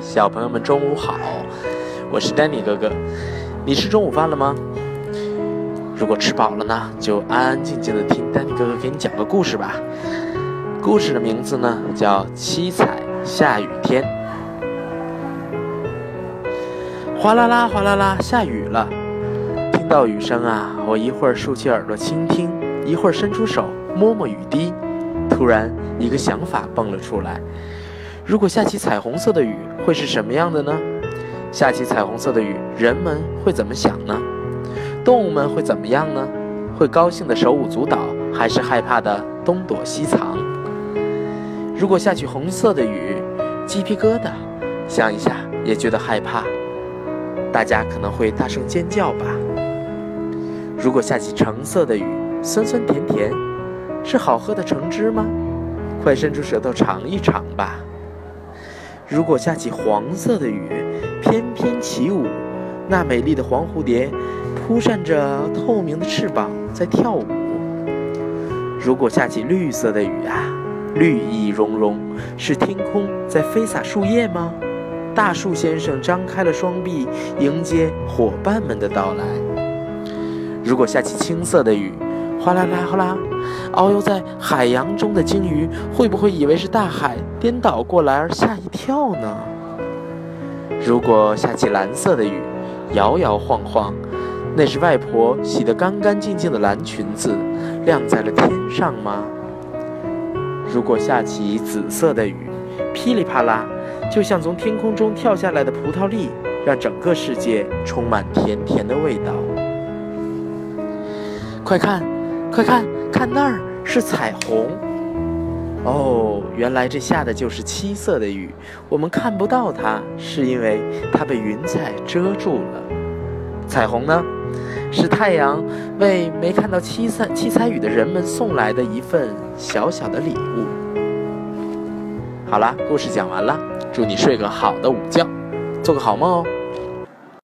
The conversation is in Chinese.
小朋友们中午好，我是丹尼哥哥。你吃中午饭了吗？如果吃饱了呢，就安安静静的听丹尼哥哥给你讲个故事吧。故事的名字呢叫《七彩下雨天》。哗啦啦，哗啦啦，下雨了。听到雨声啊，我一会儿竖起耳朵倾听，一会儿伸出手摸摸雨滴。突然，一个想法蹦了出来。如果下起彩虹色的雨，会是什么样的呢？下起彩虹色的雨，人们会怎么想呢？动物们会怎么样呢？会高兴的手舞足蹈，还是害怕的东躲西藏？如果下起红色的雨，鸡皮疙瘩，想一下也觉得害怕，大家可能会大声尖叫吧。如果下起橙色的雨，酸酸甜甜，是好喝的橙汁吗？快伸出舌头尝一尝吧。如果下起黄色的雨，翩翩起舞，那美丽的黄蝴蝶扑扇着透明的翅膀在跳舞。如果下起绿色的雨啊，绿意融融，是天空在飞洒树叶吗？大树先生张开了双臂迎接伙伴们的到来。如果下起青色的雨，哗啦啦哗啦。遨游在海洋中的鲸鱼会不会以为是大海颠倒过来而吓一跳呢？如果下起蓝色的雨，摇摇晃晃，那是外婆洗得干干净净的蓝裙子晾在了天上吗？如果下起紫色的雨，噼里啪啦，就像从天空中跳下来的葡萄粒，让整个世界充满甜甜的味道。快看，快看！看那儿是彩虹，哦，原来这下的就是七色的雨。我们看不到它，是因为它被云彩遮住了。彩虹呢，是太阳为没看到七彩七彩雨的人们送来的一份小小的礼物。好啦，故事讲完了，祝你睡个好的午觉，做个好梦哦。